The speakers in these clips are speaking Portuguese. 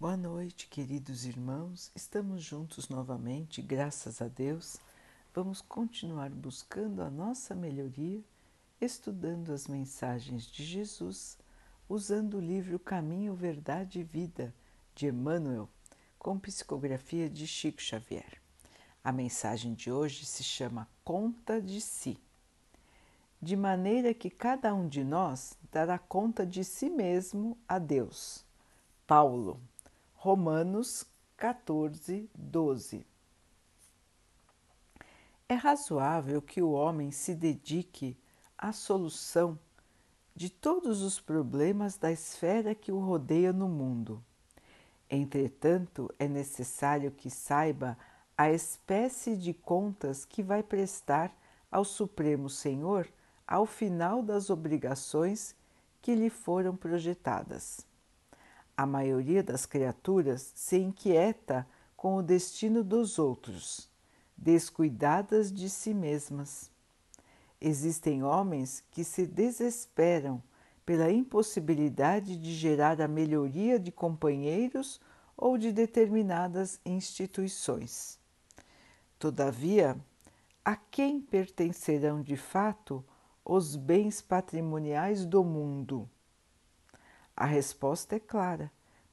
Boa noite, queridos irmãos. Estamos juntos novamente, graças a Deus. Vamos continuar buscando a nossa melhoria, estudando as mensagens de Jesus, usando o livro Caminho, Verdade e Vida de Emmanuel, com psicografia de Chico Xavier. A mensagem de hoje se chama Conta de Si. De maneira que cada um de nós dará conta de si mesmo a Deus. Paulo Romanos 14, 12. É razoável que o homem se dedique à solução de todos os problemas da esfera que o rodeia no mundo. Entretanto, é necessário que saiba a espécie de contas que vai prestar ao Supremo Senhor ao final das obrigações que lhe foram projetadas. A maioria das criaturas se inquieta com o destino dos outros, descuidadas de si mesmas. Existem homens que se desesperam pela impossibilidade de gerar a melhoria de companheiros ou de determinadas instituições. Todavia, a quem pertencerão de fato os bens patrimoniais do mundo? A resposta é clara,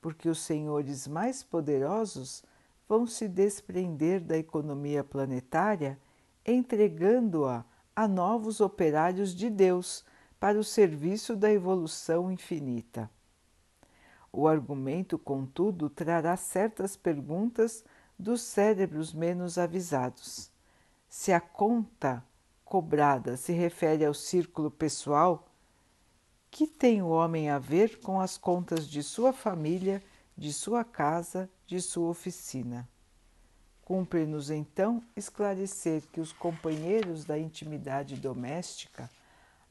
porque os senhores mais poderosos vão se desprender da economia planetária, entregando-a a novos operários de Deus para o serviço da evolução infinita. O argumento, contudo, trará certas perguntas dos cérebros menos avisados. Se a conta cobrada se refere ao círculo pessoal, que tem o homem a ver com as contas de sua família, de sua casa, de sua oficina? Cumpre-nos então esclarecer que os companheiros da intimidade doméstica,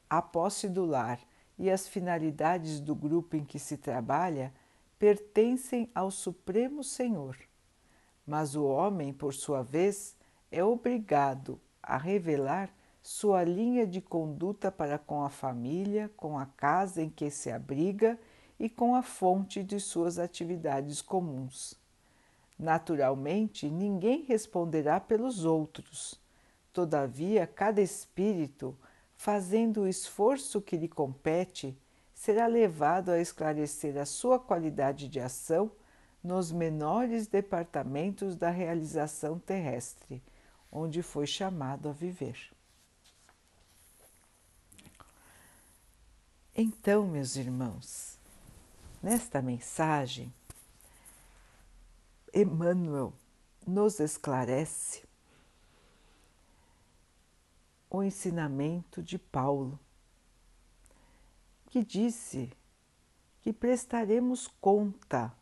a posse do lar e as finalidades do grupo em que se trabalha pertencem ao Supremo Senhor. Mas o homem, por sua vez, é obrigado a revelar sua linha de conduta para com a família, com a casa em que se abriga e com a fonte de suas atividades comuns. Naturalmente, ninguém responderá pelos outros. Todavia, cada espírito, fazendo o esforço que lhe compete, será levado a esclarecer a sua qualidade de ação nos menores departamentos da realização terrestre, onde foi chamado a viver. Então, meus irmãos, nesta mensagem, Emmanuel nos esclarece o ensinamento de Paulo, que disse que prestaremos conta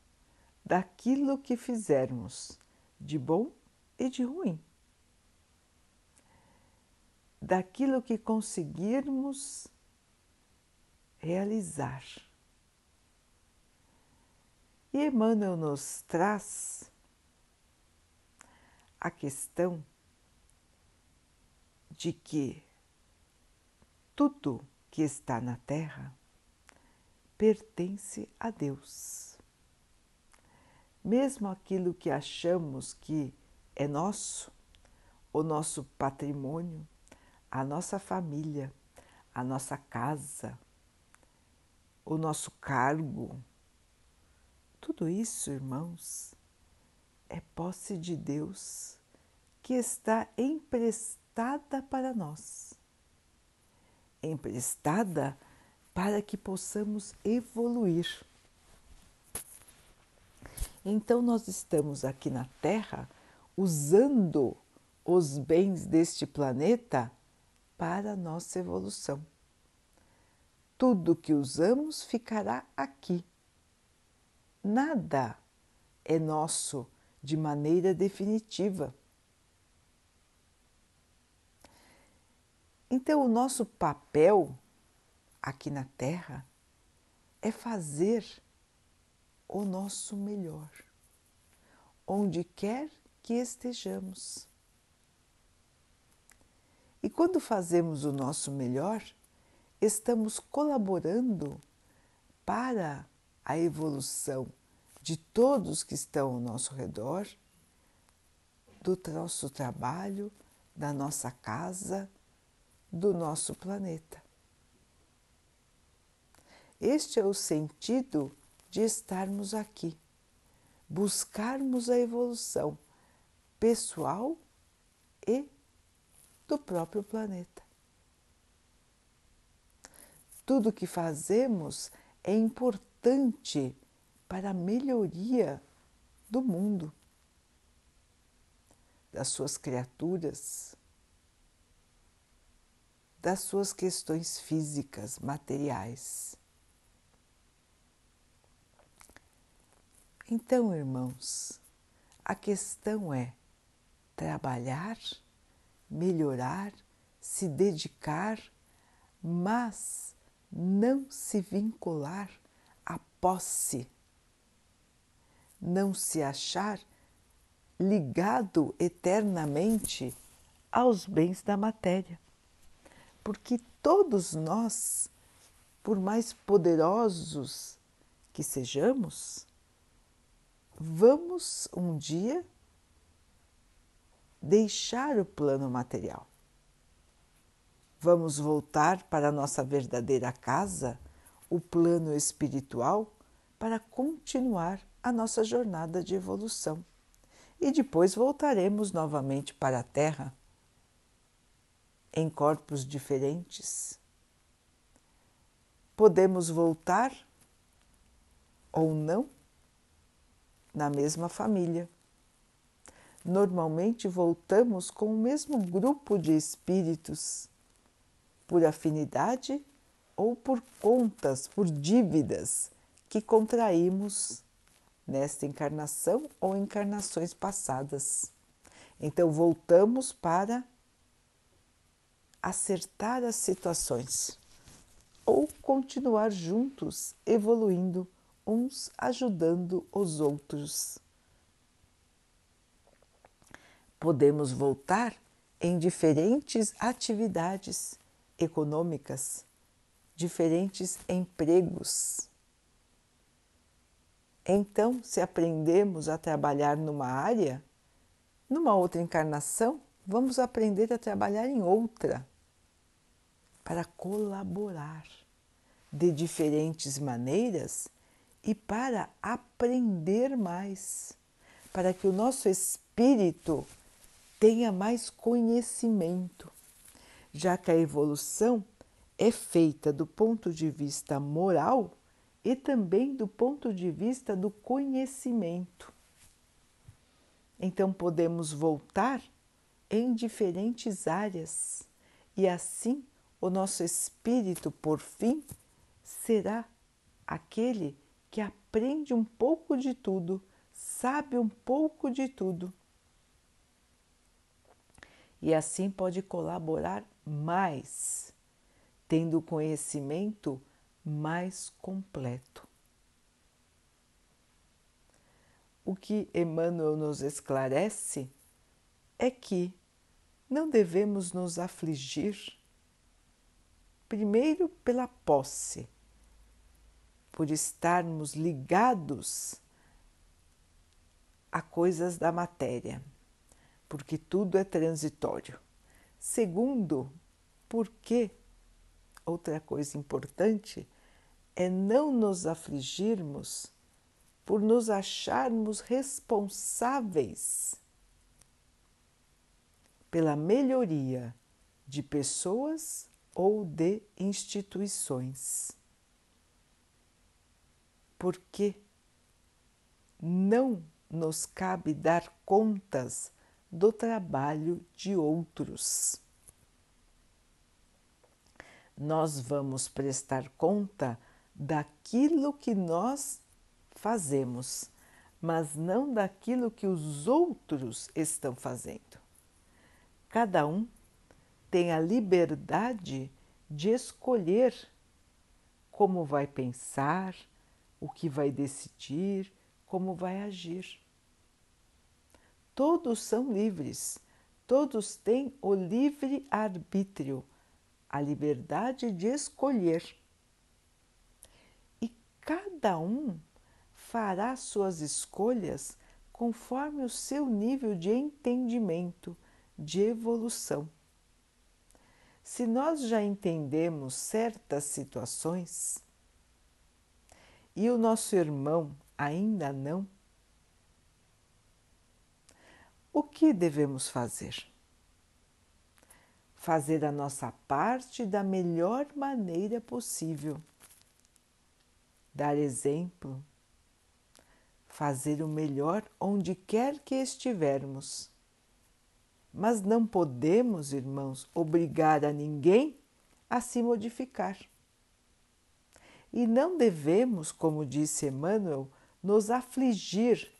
daquilo que fizermos, de bom e de ruim, daquilo que conseguirmos realizar. E Emmanuel nos traz a questão de que tudo que está na Terra pertence a Deus. Mesmo aquilo que achamos que é nosso, o nosso patrimônio, a nossa família, a nossa casa, o nosso cargo. Tudo isso, irmãos, é posse de Deus que está emprestada para nós. Emprestada para que possamos evoluir. Então, nós estamos aqui na Terra usando os bens deste planeta para a nossa evolução tudo que usamos ficará aqui. Nada é nosso de maneira definitiva. Então, o nosso papel aqui na Terra é fazer o nosso melhor, onde quer que estejamos. E quando fazemos o nosso melhor, estamos colaborando para a evolução de todos que estão ao nosso redor, do nosso trabalho, da nossa casa, do nosso planeta. Este é o sentido de estarmos aqui, buscarmos a evolução pessoal e do próprio planeta. Tudo que fazemos é importante para a melhoria do mundo, das suas criaturas, das suas questões físicas, materiais. Então, irmãos, a questão é trabalhar, melhorar, se dedicar, mas não se vincular à posse, não se achar ligado eternamente aos bens da matéria. Porque todos nós, por mais poderosos que sejamos, vamos um dia deixar o plano material. Vamos voltar para a nossa verdadeira casa, o plano espiritual, para continuar a nossa jornada de evolução. E depois voltaremos novamente para a Terra, em corpos diferentes. Podemos voltar ou não na mesma família. Normalmente voltamos com o mesmo grupo de espíritos, por afinidade ou por contas, por dívidas que contraímos nesta encarnação ou encarnações passadas. Então voltamos para acertar as situações ou continuar juntos, evoluindo uns ajudando os outros. Podemos voltar em diferentes atividades econômicas, diferentes empregos. Então, se aprendemos a trabalhar numa área, numa outra encarnação, vamos aprender a trabalhar em outra para colaborar de diferentes maneiras e para aprender mais, para que o nosso espírito tenha mais conhecimento, já que a evolução é feita do ponto de vista moral e também do ponto de vista do conhecimento. Então podemos voltar em diferentes áreas e assim o nosso espírito, por fim, será aquele que aprende um pouco de tudo, sabe um pouco de tudo. E assim pode colaborar mais, tendo conhecimento mais completo. O que Emmanuel nos esclarece é que não devemos nos afligir, primeiro pela posse, por estarmos ligados a coisas da matéria, porque tudo é transitório. Segundo, porque outra coisa importante é não nos afligirmos por nos acharmos responsáveis pela melhoria de pessoas ou de instituições porque não nos cabe dar contas do trabalho de outros. Nós vamos prestar conta daquilo que nós fazemos, mas não daquilo que os outros estão fazendo. Cada um tem a liberdade de escolher como vai pensar, o que vai decidir, como vai agir. Todos são livres, todos têm o livre arbítrio, a liberdade de escolher. E cada um fará suas escolhas conforme o seu nível de entendimento, de evolução. Se nós já entendemos certas situações e o nosso irmão ainda não, o que devemos fazer? Fazer a nossa parte da melhor maneira possível. Dar exemplo. Fazer o melhor onde quer que estivermos. Mas não podemos, irmãos, obrigar a ninguém a se modificar. E não devemos, como disse Emmanuel, nos afligir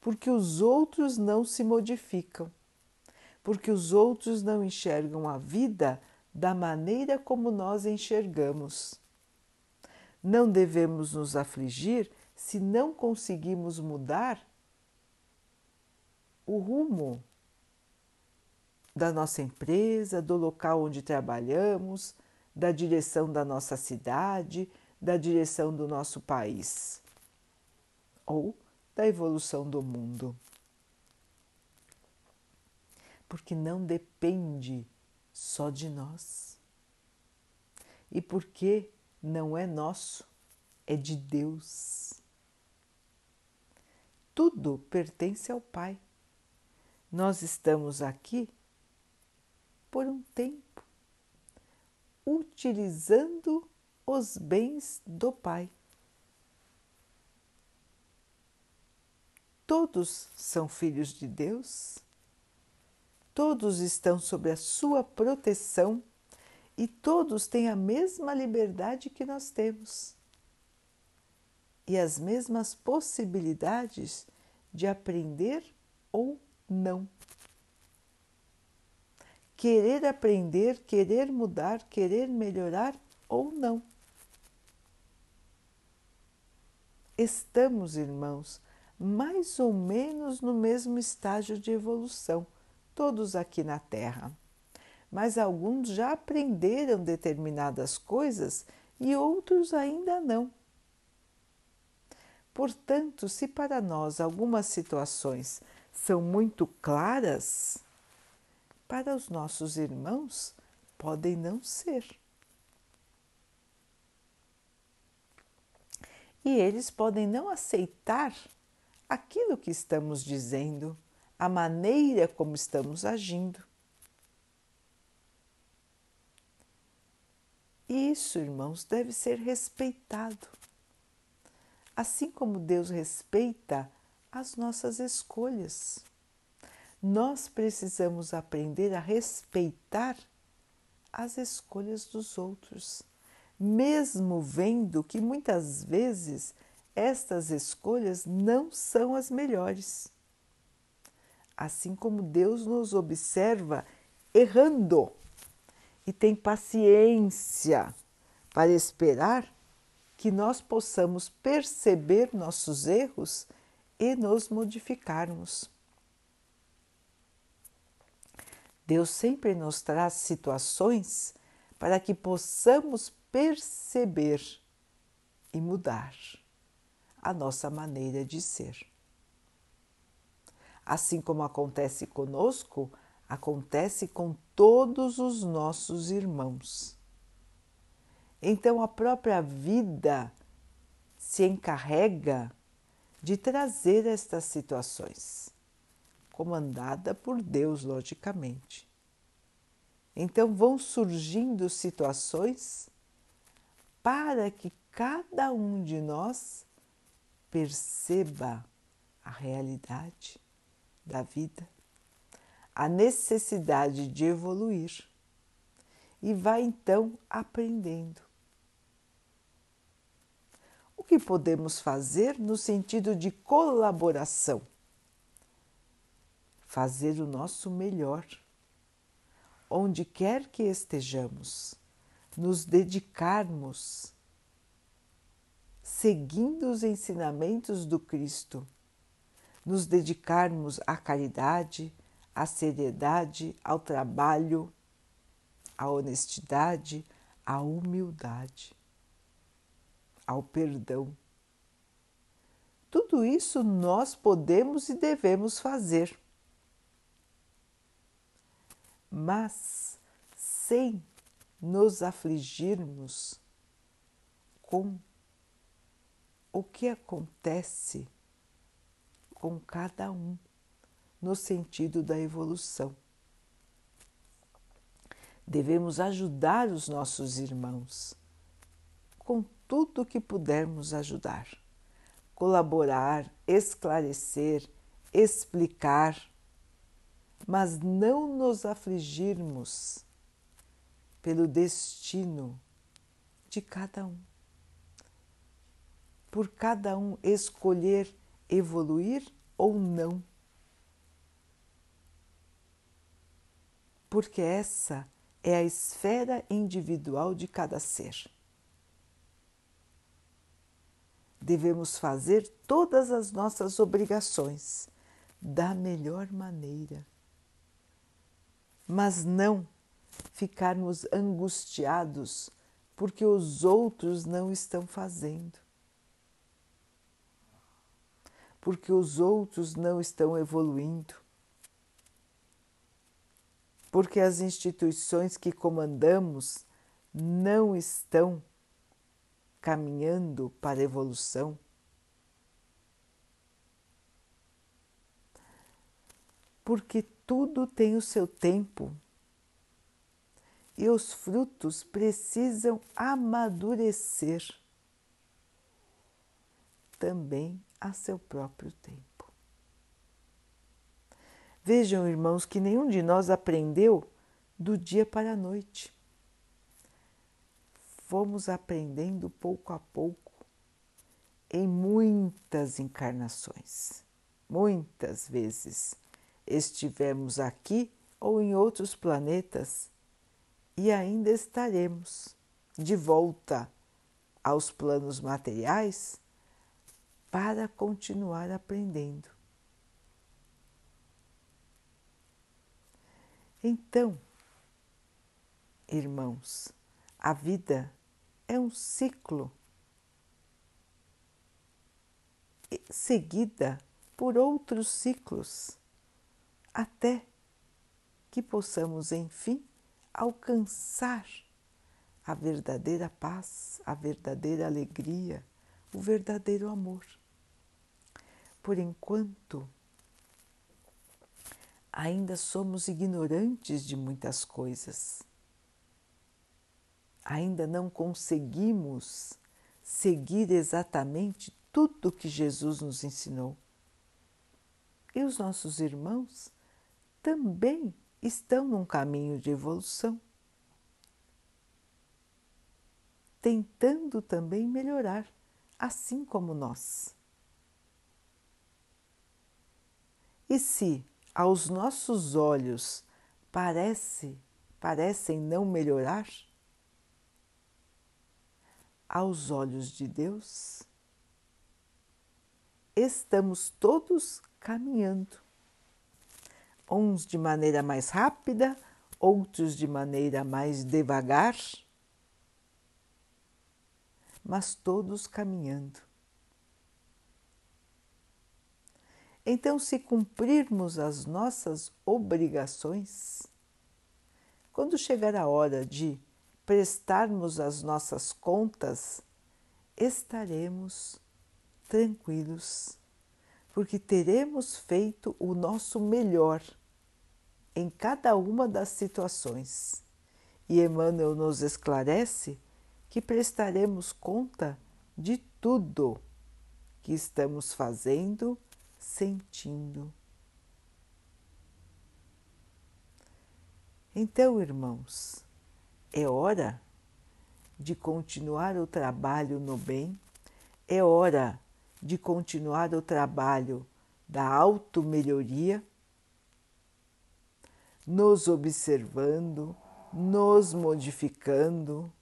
porque os outros não se modificam, porque os outros não enxergam a vida da maneira como nós enxergamos. Não devemos nos afligir se não conseguimos mudar o rumo da nossa empresa, do local onde trabalhamos, da direção da nossa cidade, da direção do nosso país. Ou da evolução do mundo. Porque não depende só de nós. E porque não é nosso, é de Deus. Tudo pertence ao Pai. Nós estamos aqui por um tempo, utilizando os bens do Pai. Todos são filhos de Deus, todos estão sob a sua proteção e todos têm a mesma liberdade que nós temos e as mesmas possibilidades de aprender ou não. Querer aprender, querer mudar, querer melhorar ou não. Estamos, irmãos, mais ou menos no mesmo estágio de evolução, todos aqui na Terra. Mas alguns já aprenderam determinadas coisas e outros ainda não. Portanto, se para nós algumas situações são muito claras, para os nossos irmãos podem não ser. E eles podem não aceitar aquilo que estamos dizendo, a maneira como estamos agindo. Isso, irmãos, deve ser respeitado. Assim como Deus respeita as nossas escolhas. Nós precisamos aprender a respeitar as escolhas dos outros, mesmo vendo que muitas vezes estas escolhas não são as melhores. Assim como Deus nos observa errando e tem paciência para esperar que nós possamos perceber nossos erros e nos modificarmos. Deus sempre nos traz situações para que possamos perceber e mudar a nossa maneira de ser. Assim como acontece conosco, acontece com todos os nossos irmãos. Então a própria vida se encarrega de trazer estas situações, comandada por Deus, logicamente. Então vão surgindo situações para que cada um de nós perceba a realidade da vida, a necessidade de evoluir e vai então aprendendo. O que podemos fazer no sentido de colaboração? Fazer o nosso melhor, onde quer que estejamos, nos dedicarmos seguindo os ensinamentos do Cristo, nos dedicarmos à caridade, à seriedade, ao trabalho, à honestidade, à humildade, ao perdão. Tudo isso nós podemos e devemos fazer. Mas sem nos afligirmos com o que acontece com cada um no sentido da evolução. Devemos ajudar os nossos irmãos com tudo que pudermos ajudar, colaborar, esclarecer, explicar, mas não nos afligirmos pelo destino de cada um. Por cada um escolher evoluir ou não. Porque essa é a esfera individual de cada ser. Devemos fazer todas as nossas obrigações da melhor maneira, mas não ficarmos angustiados porque os outros não estão fazendo porque os outros não estão evoluindo, porque as instituições que comandamos não estão caminhando para a evolução. Porque tudo tem o seu tempo e os frutos precisam amadurecer também a seu próprio tempo. Vejam, irmãos, que nenhum de nós aprendeu do dia para a noite. Fomos aprendendo pouco a pouco em muitas encarnações. Muitas vezes estivemos aqui ou em outros planetas e ainda estaremos de volta aos planos materiais para continuar aprendendo. Então, irmãos, a vida é um ciclo seguida por outros ciclos, até que possamos, enfim, alcançar a verdadeira paz, a verdadeira alegria, o verdadeiro amor por enquanto, ainda somos ignorantes de muitas coisas. Ainda não conseguimos seguir exatamente tudo que Jesus nos ensinou. E os nossos irmãos também estão num caminho de evolução, tentando também melhorar, assim como nós. E se aos nossos olhos parece, parecem não melhorar, aos olhos de Deus, estamos todos caminhando, uns de maneira mais rápida, outros de maneira mais devagar, mas todos caminhando. Então, se cumprirmos as nossas obrigações, quando chegar a hora de prestarmos as nossas contas, estaremos tranquilos, porque teremos feito o nosso melhor em cada uma das situações. E Emmanuel nos esclarece que prestaremos conta de tudo que estamos fazendo sentindo. Então, irmãos, é hora de continuar o trabalho no bem, é hora de continuar o trabalho da auto-melhoria, nos observando, nos modificando,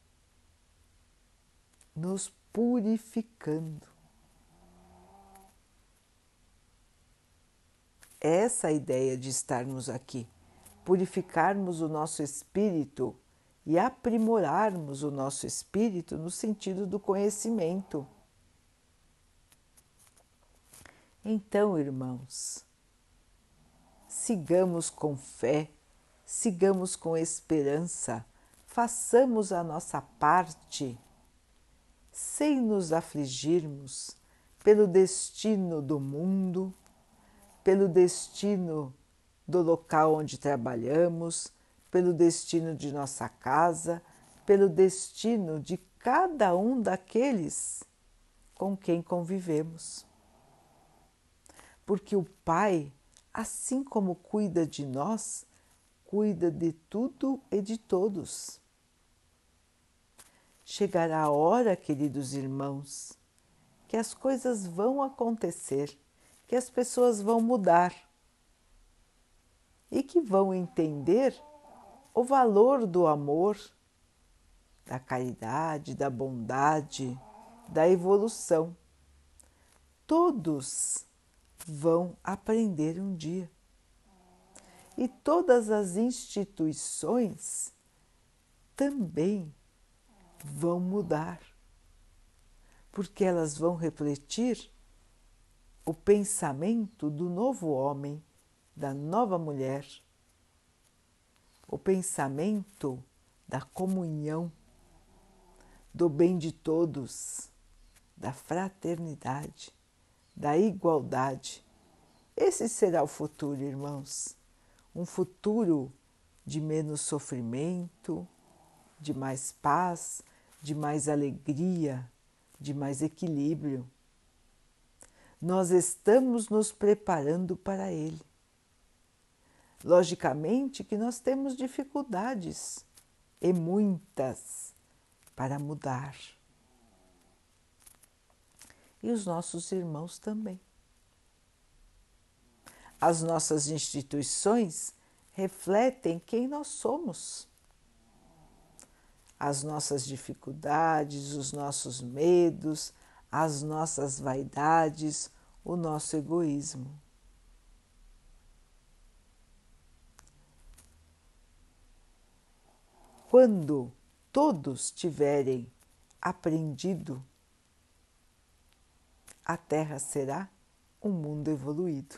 nos purificando. essa ideia de estarmos aqui, purificarmos o nosso espírito e aprimorarmos o nosso espírito no sentido do conhecimento. Então, irmãos, sigamos com fé, sigamos com esperança, façamos a nossa parte, sem nos afligirmos pelo destino do mundo, pelo destino do local onde trabalhamos, pelo destino de nossa casa, pelo destino de cada um daqueles com quem convivemos. Porque o Pai, assim como cuida de nós, cuida de tudo e de todos. Chegará a hora, queridos irmãos, que as coisas vão acontecer, que as pessoas vão mudar e que vão entender o valor do amor da caridade, da bondade, da evolução. Todos vão aprender um dia. E todas as instituições também vão mudar, porque elas vão refletir o pensamento do novo homem, da nova mulher, o pensamento da comunhão do bem de todos, da fraternidade, da igualdade. Esse será o futuro, irmãos. Um futuro de menos sofrimento, de mais paz, de mais alegria, de mais equilíbrio. Nós estamos nos preparando para ele. Logicamente que nós temos dificuldades e muitas para mudar. E os nossos irmãos também. As nossas instituições refletem quem nós somos. As nossas dificuldades, os nossos medos, as nossas vaidades, o nosso egoísmo. Quando todos tiverem aprendido, a Terra será um mundo evoluído.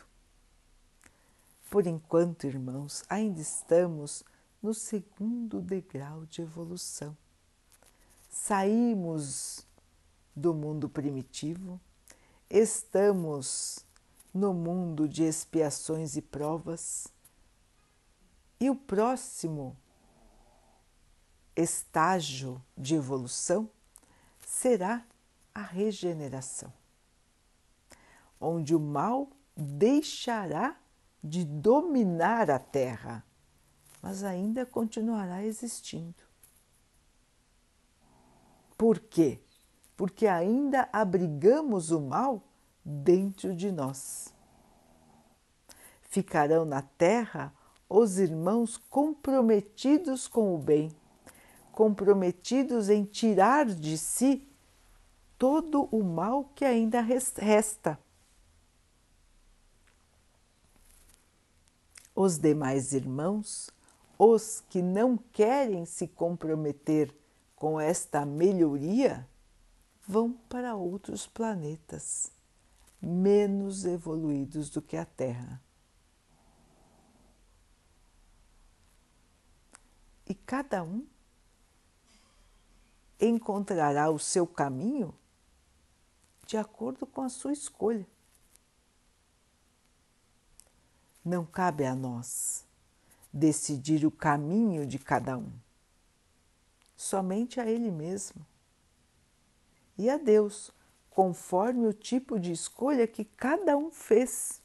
Por enquanto, irmãos, ainda estamos no segundo degrau de evolução. Saímos do mundo primitivo, estamos no mundo de expiações e provas, e o próximo estágio de evolução será a regeneração, onde o mal deixará de dominar a Terra, mas ainda continuará existindo. Por quê? Porque ainda abrigamos o mal dentro de nós. Ficarão na Terra os irmãos comprometidos com o bem comprometidos em tirar de si todo o mal que ainda resta. Os demais irmãos, os que não querem se comprometer com esta melhoria, vão para outros planetas menos evoluídos do que a Terra. E cada um encontrará o seu caminho de acordo com a sua escolha. Não cabe a nós decidir o caminho de cada um, somente a Ele mesmo e a Deus, conforme o tipo de escolha que cada um fez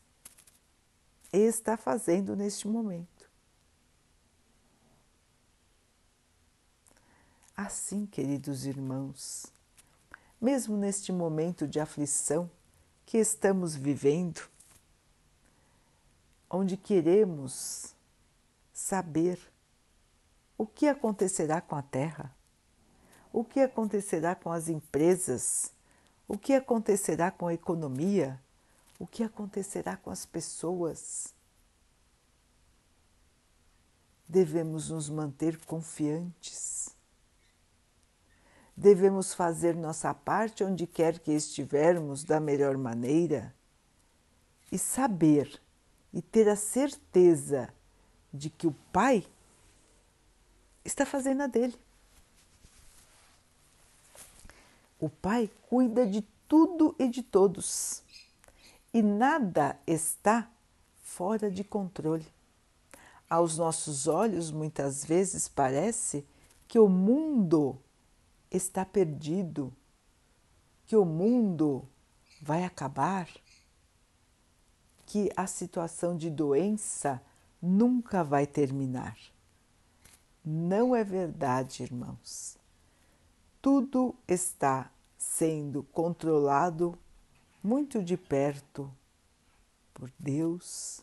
e está fazendo neste momento. Assim, queridos irmãos, mesmo neste momento de aflição que estamos vivendo, onde queremos saber o que acontecerá com a Terra, o que acontecerá com as empresas, o que acontecerá com a economia, o que acontecerá com as pessoas. Devemos nos manter confiantes Devemos fazer nossa parte onde quer que estivermos da melhor maneira e saber e ter a certeza de que o Pai está fazendo a dele. O Pai cuida de tudo e de todos e nada está fora de controle. Aos nossos olhos, muitas vezes parece que o mundo está perdido, que o mundo vai acabar, que a situação de doença nunca vai terminar. Não é verdade, irmãos. Tudo está sendo controlado muito de perto por Deus,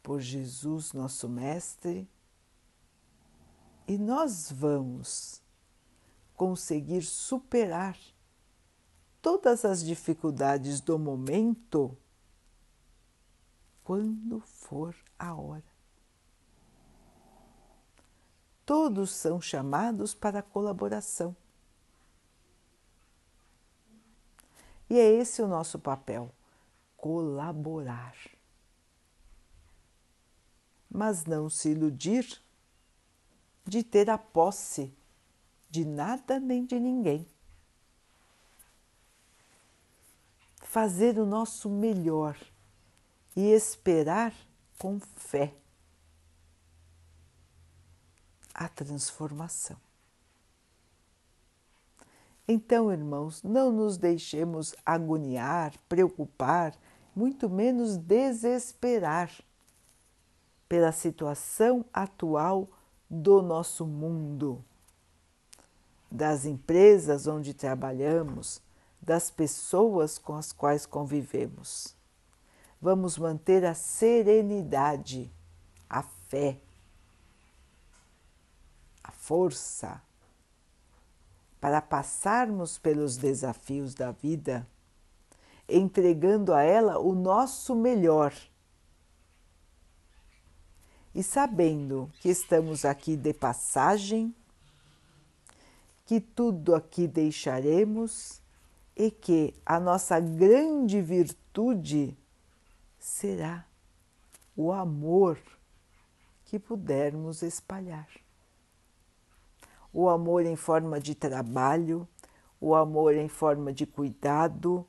por Jesus, nosso Mestre, e nós vamos conseguir superar todas as dificuldades do momento quando for a hora. Todos são chamados para a colaboração. E é esse o nosso papel: colaborar. Mas não se iludir de ter a posse de nada nem de ninguém. Fazer o nosso melhor e esperar com fé a transformação. Então, irmãos, não nos deixemos agoniar, preocupar, muito menos desesperar pela situação atual do nosso mundo, das empresas onde trabalhamos, das pessoas com as quais convivemos. Vamos manter a serenidade, a fé, força para passarmos pelos desafios da vida, entregando a ela o nosso melhor. E sabendo que estamos aqui de passagem, que tudo aqui deixaremos e que a nossa grande virtude será o amor que pudermos espalhar o amor em forma de trabalho, o amor em forma de cuidado,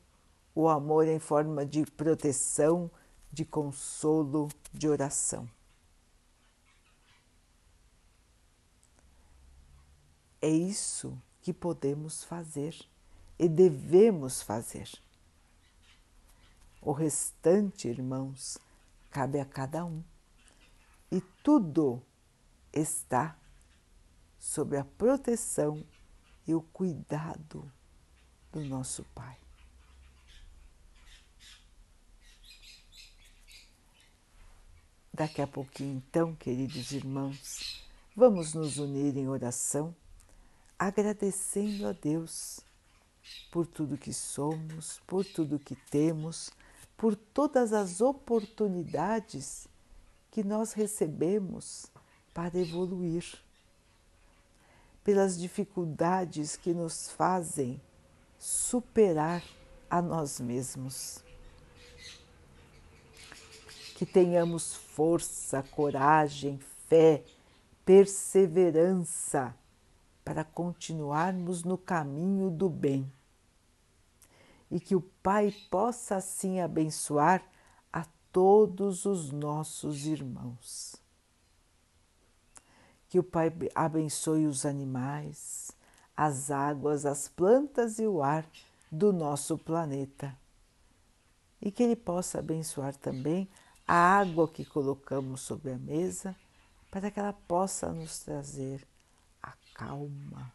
o amor em forma de proteção, de consolo, de oração. É isso que podemos fazer e devemos fazer. O restante, irmãos, cabe a cada um. E tudo está sobre a proteção e o cuidado do nosso Pai. Daqui a pouquinho, então, queridos irmãos, vamos nos unir em oração, agradecendo a Deus por tudo que somos, por tudo que temos, por todas as oportunidades que nós recebemos para evoluir pelas dificuldades que nos fazem superar a nós mesmos. Que tenhamos força, coragem, fé, perseverança para continuarmos no caminho do bem. E que o Pai possa assim abençoar a todos os nossos irmãos que o Pai abençoe os animais, as águas, as plantas e o ar do nosso planeta. E que Ele possa abençoar também a água que colocamos sobre a mesa, para que ela possa nos trazer a calma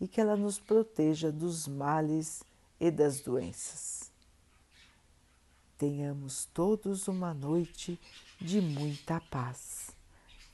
e que ela nos proteja dos males e das doenças. Tenhamos todos uma noite de muita paz